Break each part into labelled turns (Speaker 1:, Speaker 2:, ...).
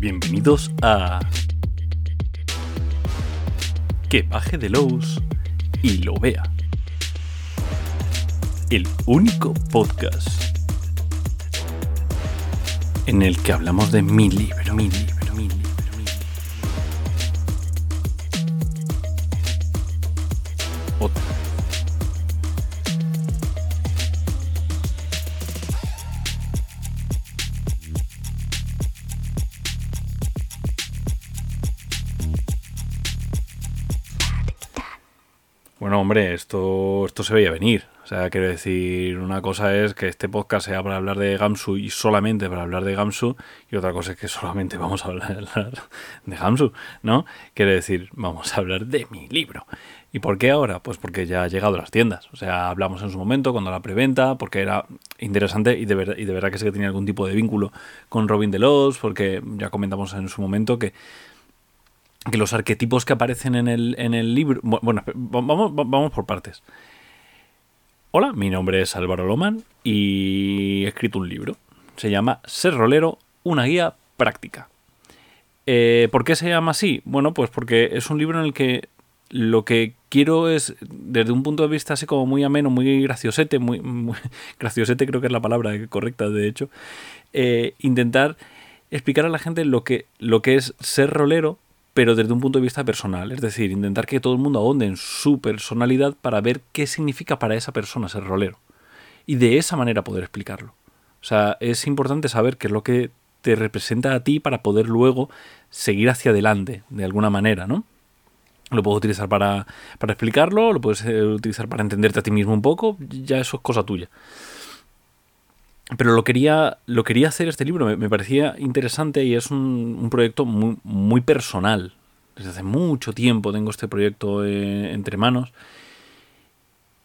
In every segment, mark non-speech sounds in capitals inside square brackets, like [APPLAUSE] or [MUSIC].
Speaker 1: Bienvenidos a... Que baje de Lowe's y lo vea. El único podcast en el que hablamos de mi libro, mi libro, Bueno, hombre, esto, esto se veía venir. O sea, quiero decir, una cosa es que este podcast sea para hablar de Gamsu y solamente para hablar de Gamsu, y otra cosa es que solamente [LAUGHS] vamos a hablar de Gamsu, ¿no? Quiere decir, vamos a hablar de mi libro. ¿Y por qué ahora? Pues porque ya ha llegado a las tiendas. O sea, hablamos en su momento, cuando la preventa, porque era interesante y de, ver- y de verdad que sé que tenía algún tipo de vínculo con Robin Delos, porque ya comentamos en su momento que que los arquetipos que aparecen en el, en el libro... bu- Bueno, vamos, va- vamos por partes. Hola, mi nombre es Álvaro Loman y he escrito un libro. Se llama Ser Rolero, una guía práctica. Eh, ¿Por qué se llama así? Bueno, pues porque es un libro en el que lo que quiero es, desde un punto de vista así como muy ameno, muy graciosete, muy, muy- [LAUGHS] graciosete creo que es la palabra correcta, de hecho, eh, intentar explicar a la gente lo que, lo que es ser rolero, pero desde un punto de vista personal. Es decir, intentar que todo el mundo ahonde en su personalidad para ver qué significa para esa persona ser rolero. Y de esa manera poder explicarlo. O sea, es importante saber qué es lo que te representa a ti para poder luego seguir hacia adelante, de alguna manera, ¿no? Lo puedes utilizar para, para explicarlo, lo puedes eh, utilizar para entenderte a ti mismo un poco, ya eso es cosa tuya. Pero lo quería, lo quería hacer este libro, me, parecía interesante y es un, proyecto muy, muy personal. Desde hace mucho tiempo tengo este proyecto eh, entre manos.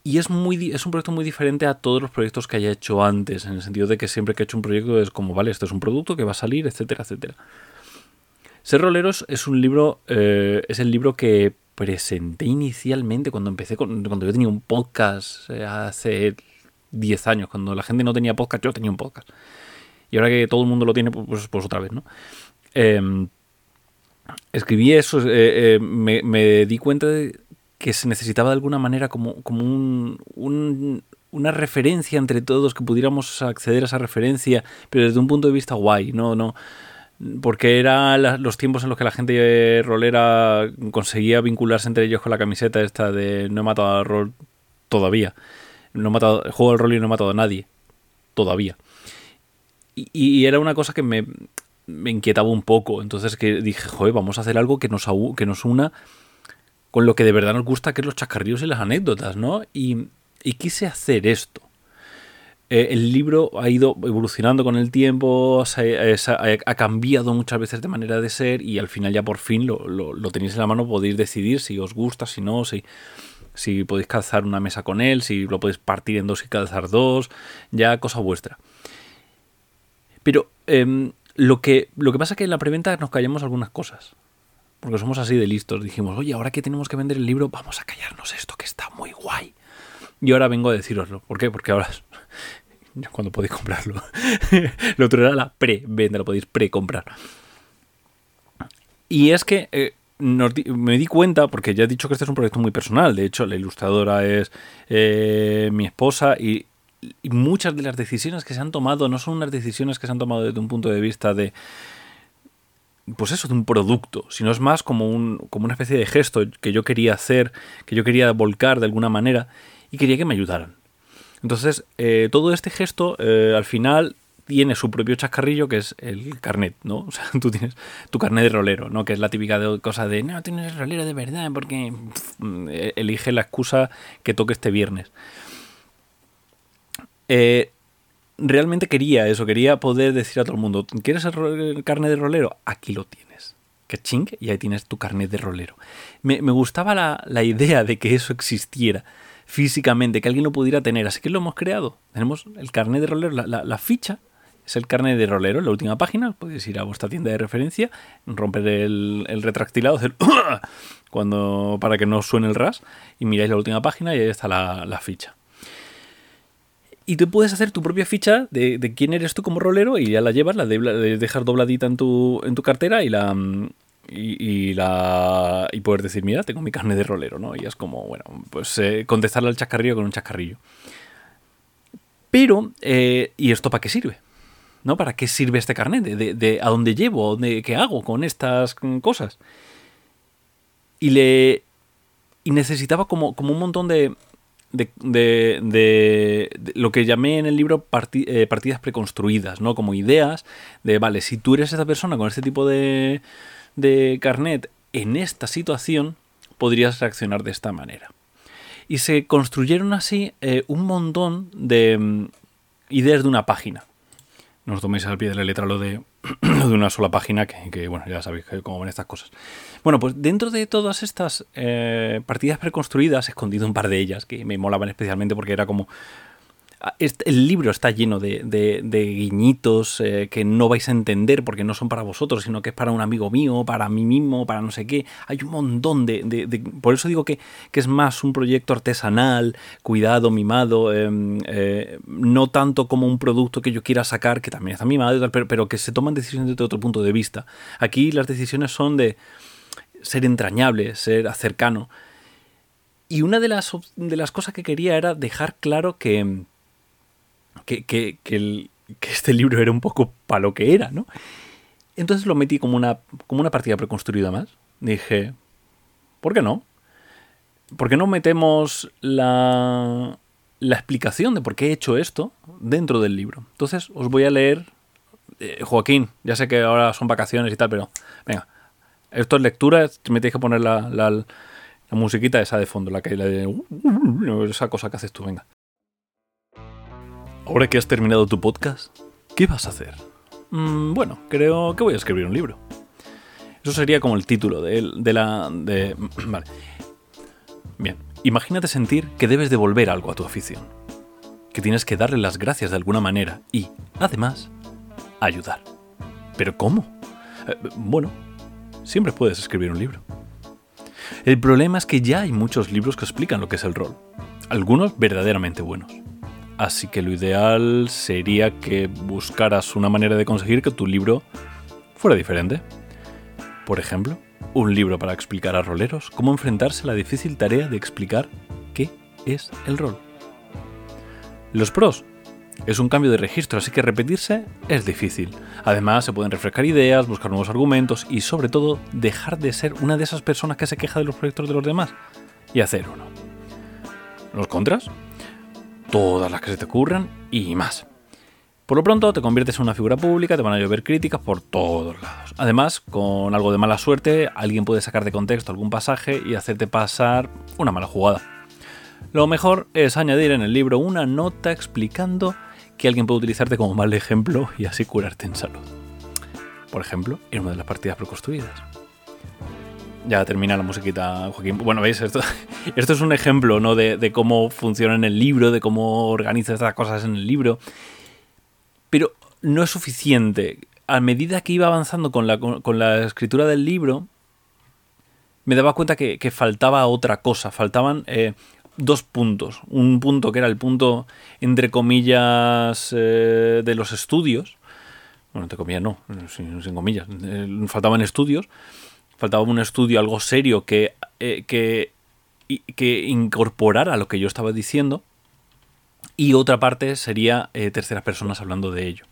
Speaker 1: Y es, muy, es un proyecto muy diferente a todos los proyectos que haya hecho antes, en el sentido de que siempre que he hecho un proyecto es como, vale, esto es un producto que va a salir, etcétera, etcétera. Ser Roleros es un libro, eh, es el libro que presenté inicialmente cuando empecé, cuando yo tenía un podcast eh, hace 10 años, cuando la gente no tenía podcast, yo tenía un podcast. Y ahora que todo el mundo lo tiene, pues, pues otra vez, ¿no? Em, escribí eso, eh, eh, me, me di cuenta de que se necesitaba de alguna manera como, como un, un- una referencia entre todos, que pudiéramos acceder a esa referencia, pero desde un punto de vista guay, no, no, porque eran los tiempos en los que la gente eh, rolera conseguía vincularse entre ellos con la camiseta esta de no he matado al rol todavía, no he matado, juego al rol y no he matado a nadie, todavía. Y, era una cosa que me, inquietaba un poco. Entonces que dije, joder, vamos a hacer algo que nos, que nos una con lo que de verdad nos gusta, que es los chascarrillos y las anécdotas, ¿no? Y, quise hacer esto. Eh, el libro ha ido evolucionando con el tiempo, se- eh, se ha, cambiado muchas veces de manera de ser y al final ya por fin lo, lo- lo tenéis en la mano, podéis decidir si os gusta, si no, si, si podéis calzar una mesa con él, si lo podéis partir en dos y calzar dos, ya cosa vuestra. Pero em, lo, que, lo que pasa es que en la preventa nos callamos algunas cosas. Porque somos así de listos. Dijimos, oye, ahora que tenemos que vender el libro, vamos a callarnos esto que está muy guay. Y ahora vengo a deciroslo. ¿Por qué? Porque ahora [LAUGHS] cuando podéis comprarlo. [LAUGHS] lo otro era la pre-venta, lo podéis pre-comprar. Y es que eh, me di cuenta, porque ya he dicho que este es un proyecto muy personal. De hecho, la ilustradora es eh, mi esposa y, y muchas de las decisiones que se han tomado no son unas decisiones que se han tomado desde un punto de vista de, pues eso, de un producto, sino es más como, un, como una especie de gesto que yo quería hacer, que yo quería volcar de alguna manera y quería que me ayudaran. Entonces, eh, todo este gesto eh, al final tiene su propio chascarrillo que es el carnet, ¿no? [LAUGHS] O sea, tú tienes tu carnet de rolero, ¿no? Que es la típica de- cosa de, no, tienes rolero de verdad porque eh, elige la excusa que toque este viernes. Eh, realmente quería eso, quería poder decir a todo el mundo, ¿quieres el, el carnet de rolero? Aquí lo tienes. Que ching, y ahí tienes tu carnet de rolero. Me, gustaba la, la idea de que eso existiera físicamente, que alguien lo pudiera tener, así que lo hemos creado. Tenemos el carnet de rolero, la- la ficha es el carnet de rolero, en la última página, podéis ir a vuestra tienda de referencia, romper el, el retractilado, hacer [COUGHS] cuando para que no suene el ras, y miráis la última página y ahí está la, la ficha. Y tú puedes hacer tu propia ficha de, quién eres tú como rolero y ya la llevas, la, de, dejar dobladita en tu, en tu cartera y la, y, la y poder decir, mira, tengo mi carne de rolero, ¿no? Y es como, bueno, pues eh, contestarle al chascarrillo con un chascarrillo. Pero, eh, ¿y esto para qué sirve? ¿No? ¿Para qué sirve este carnet? ¿De, de, a dónde llevo? De, ¿Qué hago con estas cosas? Y le. Y necesitaba como, como un montón de, de, de, lo que llamé en el libro eh, partidas preconstruidas, ¿no? Como ideas de, vale, si tú eres esa persona con este tipo de, de carnet en esta situación, podrías reaccionar de esta manera. Y se construyeron así eh, un montón de mm, ideas de una página. No os toméis al pie de la letra lo de, [CLEARS THROAT] de una sola página, que, bueno, ya sabéis cómo ven estas cosas. Bueno, pues dentro de todas estas eh, partidas preconstruidas, he escondido un par de ellas que me molaban especialmente porque era como el libro está lleno de, guiñitos eh, que no vais a entender porque no son para vosotros, sino que es para un amigo mío, para mí mismo, para no sé qué. Hay un montón de... por eso digo que, es más un proyecto artesanal, cuidado, mimado, em, eh, no tanto como un producto que yo quiera sacar, que también está mimado, pero, pero que se toman decisiones desde otro punto de vista. Aquí las decisiones son de ser entrañable, ser cercano. Y una de las, de las cosas que quería era dejar claro que que, que, que, este libro era un poco para lo que era, ¿no? Entonces lo metí como una, como una partida preconstruida más. Dije, ¿por qué no? ¿Por qué no metemos la, la explicación de por qué he hecho esto dentro del libro? Entonces os voy a leer, eh, Joaquín, ya sé que ahora son vacaciones y tal, pero venga, esto es lectura, me tienes que poner la, la, la musiquita esa de fondo, la que la de, esa cosa que haces tú, venga. Ahora que has terminado tu podcast, ¿qué vas a hacer? Mm, bueno, creo que voy a escribir un libro. Eso sería como el título de, de la... De, [CLEARS THROAT] vale. Bien, imagínate sentir que debes devolver algo a tu afición. Que tienes que darle las gracias de alguna manera y, además, ayudar. ¿Pero cómo? Eh, bueno, siempre puedes escribir un libro. El problema es que ya hay muchos libros que explican lo que es el rol. Algunos verdaderamente buenos. Así que lo ideal sería que buscaras una manera de conseguir que tu libro fuera diferente. Por ejemplo, un libro para explicar a roleros cómo enfrentarse a la difícil tarea de explicar qué es el rol. Los pros. Es un cambio de registro, así que repetirse es difícil. Además, se pueden refrescar ideas, buscar nuevos argumentos y, sobre todo, dejar de ser una de esas personas que se queja de los proyectos de los demás y hacer uno. ¿Los contras? Todas las que se te ocurran y más. Por lo pronto te conviertes en una figura pública, te van a llover críticas por todos lados. Además, con algo de mala suerte, alguien puede sacar de contexto algún pasaje y hacerte pasar una mala jugada. Lo mejor es añadir en el libro una nota explicando que alguien puede utilizarte como mal ejemplo y así curarte en salud. Por ejemplo, en una de las partidas preconstruidas. Ya termina la musiquita, Joaquín. Bueno, veis, esto, [LAUGHS] esto es un ejemplo ¿no? de, cómo funciona en el libro, de cómo organiza estas cosas en el libro. Pero no es suficiente. A medida que iba avanzando con la, con, la escritura del libro, me daba cuenta que, faltaba otra cosa. Faltaban eh, dos puntos. Un punto que era el punto, entre comillas, eh, de los estudios. Bueno, entre comillas no, sin, sin comillas. Eh, faltaban estudios faltaba un estudio, algo serio que, eh, que, que, incorporara lo que yo estaba diciendo. Y otra parte sería eh, terceras personas hablando de ello.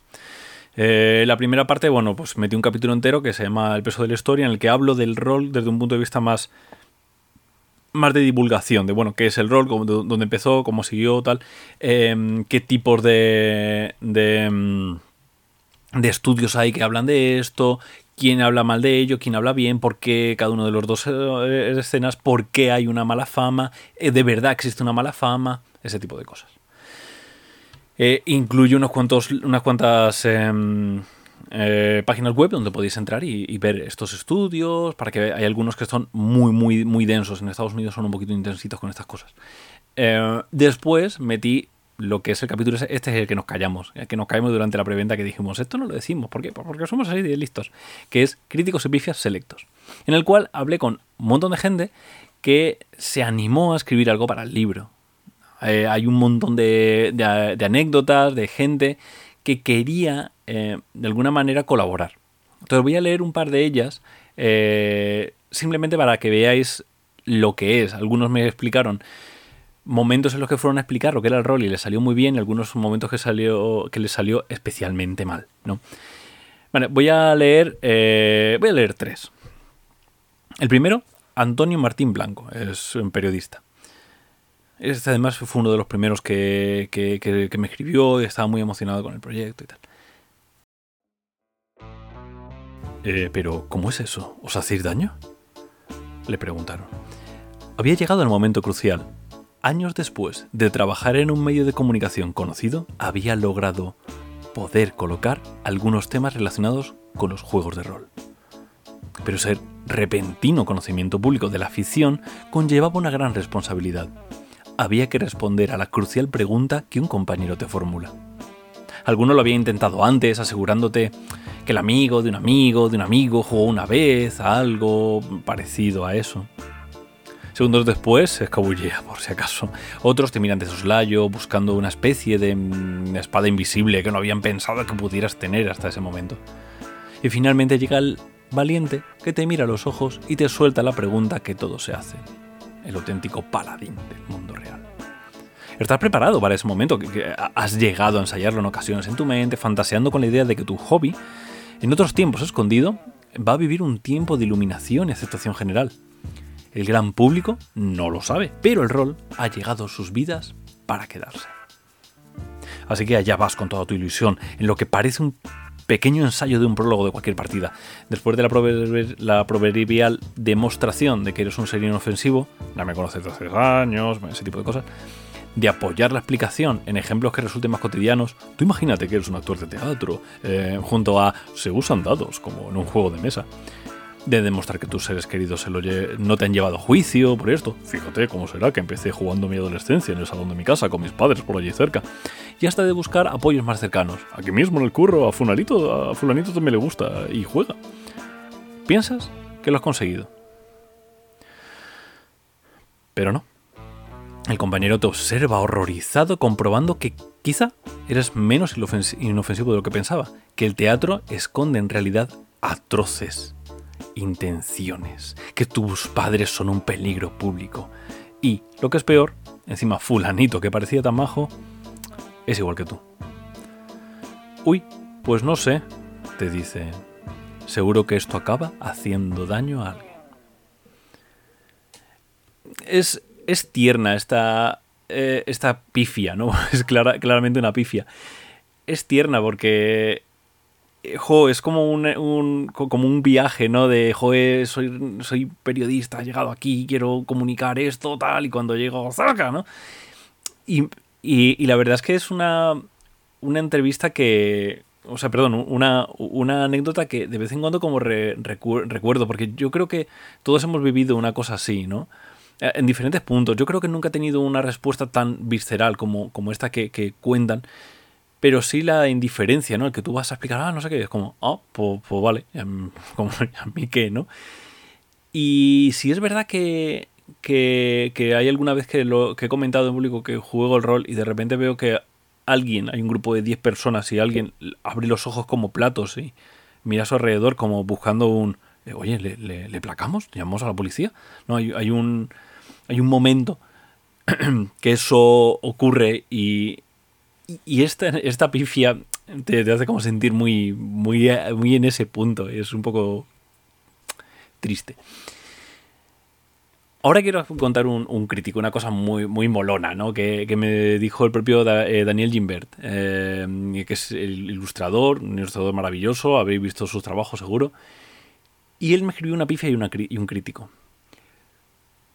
Speaker 1: Eh, la primera parte, bueno, pues metí un capítulo entero que se llama El peso de la historia, en el que hablo del rol desde un punto de vista más, más de divulgación, de bueno, qué es el rol, cómo, dónde empezó, cómo siguió, tal, em, qué tipos de, de, em, de estudios hay que hablan de esto, quién habla mal de ello, quién habla bien, por qué cada uno de los dos eh, escenas, por qué hay una mala fama, eh, de verdad existe una mala fama, ese tipo de cosas. Eh, incluye unos cuantos, unas cuantas em, páginas web donde podéis entrar y, ver estos estudios, para que hay algunos que son muy, muy, muy densos. En Estados Unidos son un poquito intensitos con estas cosas. después metí lo que es el capítulo, este es el que nos callamos, el que nos caemos durante la preventa que dijimos, esto no lo decimos, ¿por qué? Porque somos así de listos, que es Críticos y Pifias Selectos, en el cual hablé con un montón de gente que se animó a escribir algo para el libro. Eh, hay un montón de, anécdotas, de gente que quería eh, de alguna manera colaborar. Entonces voy a leer un par de ellas eh, simplemente para que veáis lo que es. Algunos me explicaron momentos en los que fueron a explicar lo que era el rol y les salió muy bien y algunos momentos que, salió, que les salió especialmente mal. ¿no? Vale, voy a leer, voy a leer tres. El primero, Antonio Martín Blanco, es un periodista. Este además fue uno de los primeros que, me escribió y estaba muy emocionado con el proyecto y tal. Eh, pero, ¿cómo es eso? ¿Os hacéis daño? Le preguntaron. Había llegado el momento crucial. Años después de trabajar en un medio de comunicación conocido, había logrado poder colocar algunos temas relacionados con los juegos de rol. Pero ser repentino conocimiento público de la ficción conllevaba una gran responsabilidad. Había que responder a la crucial pregunta que un compañero te formula. Alguno lo había intentado antes, asegurándote que el amigo de un amigo de un amigo jugó una vez a algo parecido a eso. Segundos después se escabullea, por si acaso. Otros te miran de soslayo, buscando una especie de mm, espada invisible que no habían pensado que pudieras tener hasta ese momento. Y finalmente llega el valiente que te mira a los ojos y te suelta la pregunta que todos se hacen. El auténtico paladín del mundo real. ¿Estás preparado para ese momento? que ¿Has llegado a ensayarlo en ocasiones en tu mente, fantaseando con la idea de que tu hobby, en otros tiempos escondido, va a vivir un tiempo de iluminación y aceptación general? El gran público no lo sabe, pero el rol ha llegado a sus vidas para quedarse. Así que allá vas con toda tu ilusión, en lo que parece un pequeño ensayo de un prólogo de cualquier partida. Después de la, proverbial demostración de que eres un ser inofensivo, ya me conoces desde hace años, ese tipo de cosas, de apoyar la explicación en ejemplos que resulten más cotidianos, tú imagínate que eres un actor de teatro, eh, junto a se usan dados, como en un juego de mesa de demostrar que tus seres queridos se lo no te han llevado a juicio por esto. Fíjate cómo será que empecé jugando mi adolescencia en el salón de mi casa con mis padres por allí cerca. Y hasta de buscar apoyos más cercanos. Aquí mismo en el curro, a Fulanito, a Fulanito también le gusta y juega. ¿Piensas que lo has conseguido? Pero no. El compañero te observa horrorizado comprobando que quizá eres menos inofensivo de lo que pensaba, que el teatro esconde en realidad atroces intenciones, que tus padres son un peligro público. Y, lo que es peor, encima fulanito que parecía tan majo, es igual que tú. Uy, pues no sé, te dice. Seguro que esto acaba haciendo daño a alguien. Es, es tierna esta, eh, esta pifia, ¿no? [LAUGHS] Es claramente una pifia. Es tierna porque jo, es como un, como un viaje, ¿no? De, joe, soy, soy periodista, he llegado aquí, quiero comunicar esto, tal, y cuando llego, saca, ¿no? Y, la verdad es que es una, una entrevista que, o sea, perdón, una, una anécdota que de vez en cuando como recuerdo, porque yo creo que todos hemos vivido una cosa así, ¿no? Eh, en diferentes puntos. Yo creo que nunca he tenido una respuesta tan visceral como, como esta que, que cuentan pero sí la indiferencia, ¿no? El que tú vas a explicar, ah, no sé qué, es como, ah, pues, pues, vale, [LAUGHS] como a mí qué, ¿no? Y si es verdad que, que, hay alguna vez que, lo, que he comentado en público que juego el rol y de repente veo que alguien, hay un grupo de 10 personas y alguien abre los ojos como platos y mira a su alrededor como buscando un, eh, oye, ¿le, le, placamos? ¿Llamamos a la policía? No, hay, hay, un, hay un momento [CLEARS THROAT] que eso ocurre y, y esta, esta pifia te, hace como sentir muy, muy, muy en ese punto. Es un poco triste. Ahora quiero contar un, crítico, una cosa muy, muy molona, ¿no? Que, me dijo el propio eh, Daniel Gimbert, eh, que es el ilustrador, un ilustrador maravilloso, habéis visto sus trabajos seguro. Y él me escribió una pifia y, una, y un crítico.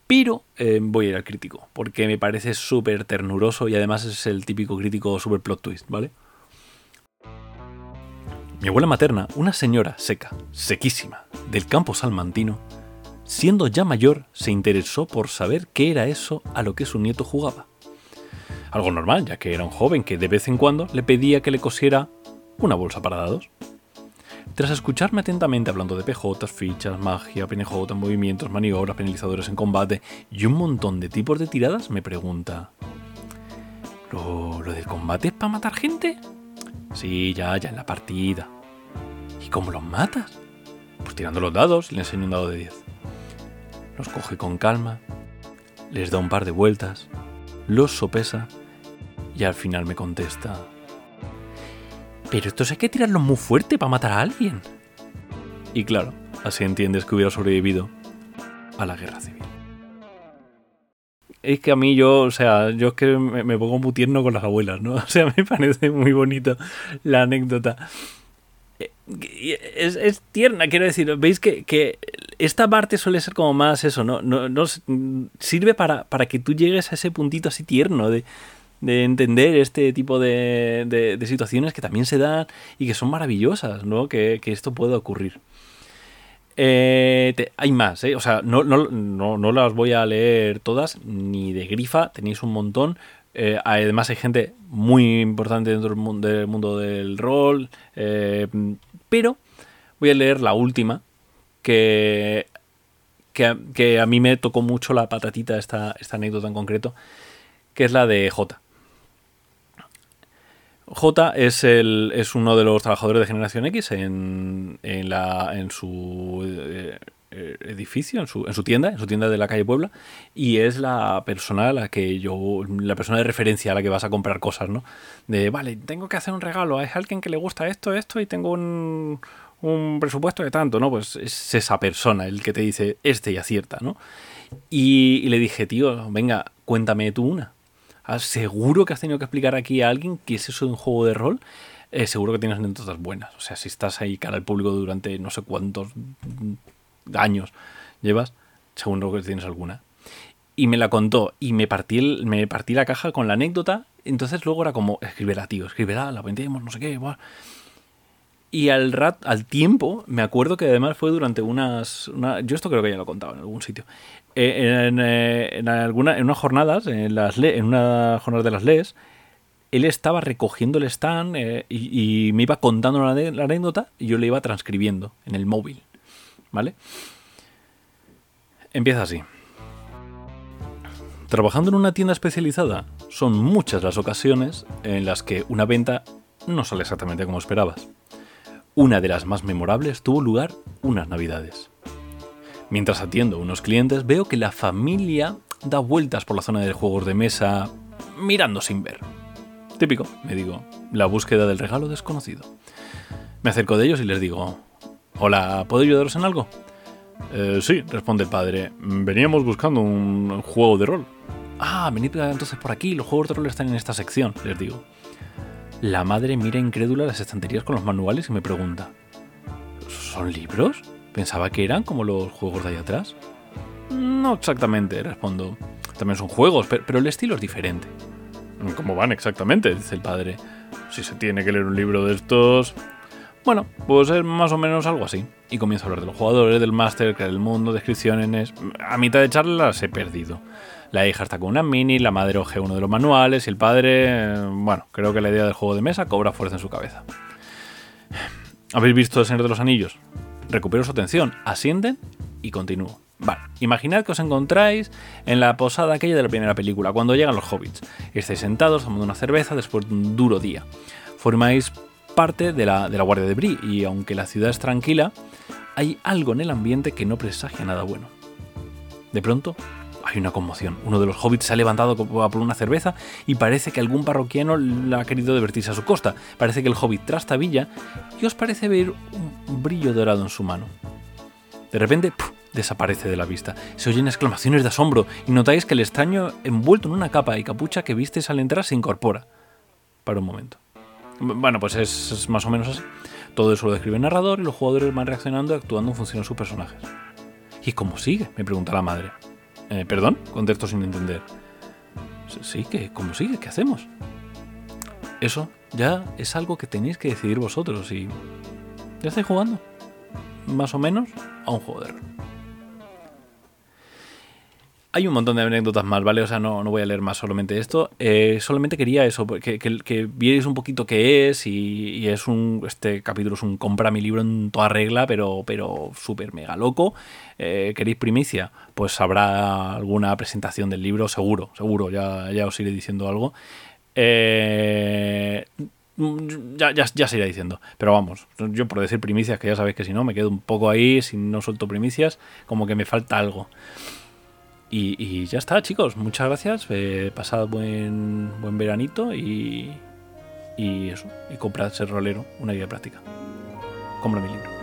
Speaker 1: Pero eh, voy a ir al crítico, porque me parece súper ternuroso y además es el típico crítico super plot twist, ¿vale? Mi abuela materna, una señora seca, sequísima, del campo salmantino, siendo ya mayor, se interesó por saber qué era eso a lo que su nieto jugaba. Algo normal, ya que era un joven que de vez en cuando le pedía que le cosiera una bolsa para dados. Tras escucharme atentamente hablando de PJ, fichas, magia, PNJ, movimientos, maniobras, penalizadores en combate y un montón de tipos de tiradas, me pregunta: ¿Lo, lo del combate es para matar gente? Sí, ya, ya en la partida. ¿Y cómo los matas? Pues tirando los dados, le enseño un dado de 10. Los coge con calma, les da un par de vueltas, los sopesa y al final me contesta. Pero estos hay que tirarlos muy fuerte para matar a alguien. Y claro, así entiendes que hubiera sobrevivido a la guerra civil. Es que a mí yo, o sea, yo es que me, pongo muy tierno con las abuelas, ¿no? [LAUGHS] O sea, me parece muy bonito la anécdota. Eh, es, tierna, quiero decir, veis que, esta parte suele ser como más eso, ¿no? no, sirve para, para, que tú llegues a ese puntito así tierno de, de entender este tipo de, de, situaciones que también se dan y que son maravillosas, ¿no? Que, que esto pueda ocurrir. Eh, hay más, ¿eh? O sea, no, no, no, no, las voy a leer todas, ni de grifa, tenéis un montón. Eh, además hay gente muy importante dentro del mundo del, rol. Eh, pero voy a leer la última, que, que, a mí me tocó mucho la patatita esta, esta anécdota en concreto, que es la de J. J es, el, es uno de los trabajadores de Generación X en, en, la, en su eh, eh, edificio, en su, en su, tienda, en su tienda de la calle Puebla, y es la persona a la que yo, la persona de referencia a la que vas a comprar cosas, ¿no? De, vale, tengo que hacer un regalo, hay alguien que le gusta esto, esto, y tengo un, un presupuesto de tanto, ¿no? Pues es esa persona el que te dice este y acierta, ¿no? Y le dije, tío, venga, cuéntame tú una. Seguro que has tenido que explicar aquí a alguien que es eso de un juego de rol. Eh, seguro que tienes anécdotas buenas. O sea, si estás ahí cara al público durante no sé cuántos años llevas, seguro que tienes alguna. Y me la contó y me partí, me partí la caja con la anécdota. Entonces luego era como, escribirá, tío, escribirá, la vendemos, no sé qué. Y al, rat, al tiempo, me acuerdo que además fue durante unas... yo esto creo que ya lo he contado en algún sitio. Eh, en, eh, alguna, en unas jornadas, en, las en una jornada de las leyes, él estaba recogiendo el stand eh, y, me iba contando la, la, anécdota y yo le iba transcribiendo en el móvil. ¿Vale? Empieza así. Trabajando en una tienda especializada, son muchas las ocasiones en las que una venta no sale exactamente como esperabas. Una de las más memorables tuvo lugar unas navidades. Mientras atiendo a unos clientes veo que la familia da vueltas por la zona de juegos de mesa mirando sin ver. Típico, me digo, la búsqueda del regalo desconocido. Me acerco de ellos y les digo, hola, ¿puedo ayudaros en algo? Eh, sí, responde el padre, veníamos buscando un juego de rol. Ah, venid entonces por aquí, los juegos de rol están en esta sección, les digo. La madre mira incrédula las estanterías con los manuales y me pregunta, ¿son libros? Pensaba que eran como los juegos de ahí atrás. No exactamente, respondo. También son juegos, pero el estilo es diferente. ¿Cómo van exactamente? dice el padre. Si se tiene que leer un libro de estos... Bueno, pues es más o menos algo así. Y comienzo a hablar de los jugadores, del máster, que del mundo, descripciones... A mitad de charla las he perdido. La hija está con una mini, la madre oje uno de los manuales y el padre... Bueno, creo que la idea del juego de mesa cobra fuerza en su cabeza. ¿Habéis visto El Señor de los Anillos? recupero su atención, ascienden y continúo. Vale, imaginad que os encontráis en la posada aquella de la primera película, cuando llegan los hobbits. Estáis sentados tomando una cerveza después de un duro día. Formáis parte de la, de la Guardia de Brie y aunque la ciudad es tranquila, hay algo en el ambiente que no presagia nada bueno. De pronto, hay una conmoción. Uno de los hobbits se ha levantado por una cerveza y parece que algún parroquiano la ha querido divertirse a su costa. Parece que el hobbit trastabilla y os parece ver un brillo dorado en su mano. De repente, desaparece de la vista. Se oyen exclamaciones de asombro y notáis que el extraño envuelto en una capa y capucha que visteis al entrar se incorpora. Para un momento. Bueno, pues es, más o menos así. Todo eso lo describe el narrador y los jugadores van reaccionando y actuando en función de sus personajes. ¿Y cómo sigue? me pregunta la madre. Eh, ¿Perdón? Contesto sin entender. Sí, que ¿cómo sigue? ¿Qué hacemos? Eso ya es algo que tenéis que decidir vosotros y ya estáis jugando, más o menos, a un juego de. Hay un montón de anécdotas más, ¿vale? O sea, no, no voy a leer más solamente esto. Eh, solamente quería eso, que, que, que, vierais un poquito qué es y, es un... Este capítulo es un compra mi libro en toda regla, pero, pero súper mega loco. Eh, ¿Queréis primicia? Pues habrá alguna presentación del libro, seguro, seguro, ya, ya os iré diciendo algo. Eh, ya, ya, ya, se irá diciendo. Pero vamos, yo por decir primicias, que ya sabéis que si no, me quedo un poco ahí, si no suelto primicias, como que me falta algo. Y, ya está, chicos. Muchas gracias. Eh, pasad buen, buen veranito y, y eso. Y comprad ser rolero, una guía práctica. Compra mi libro.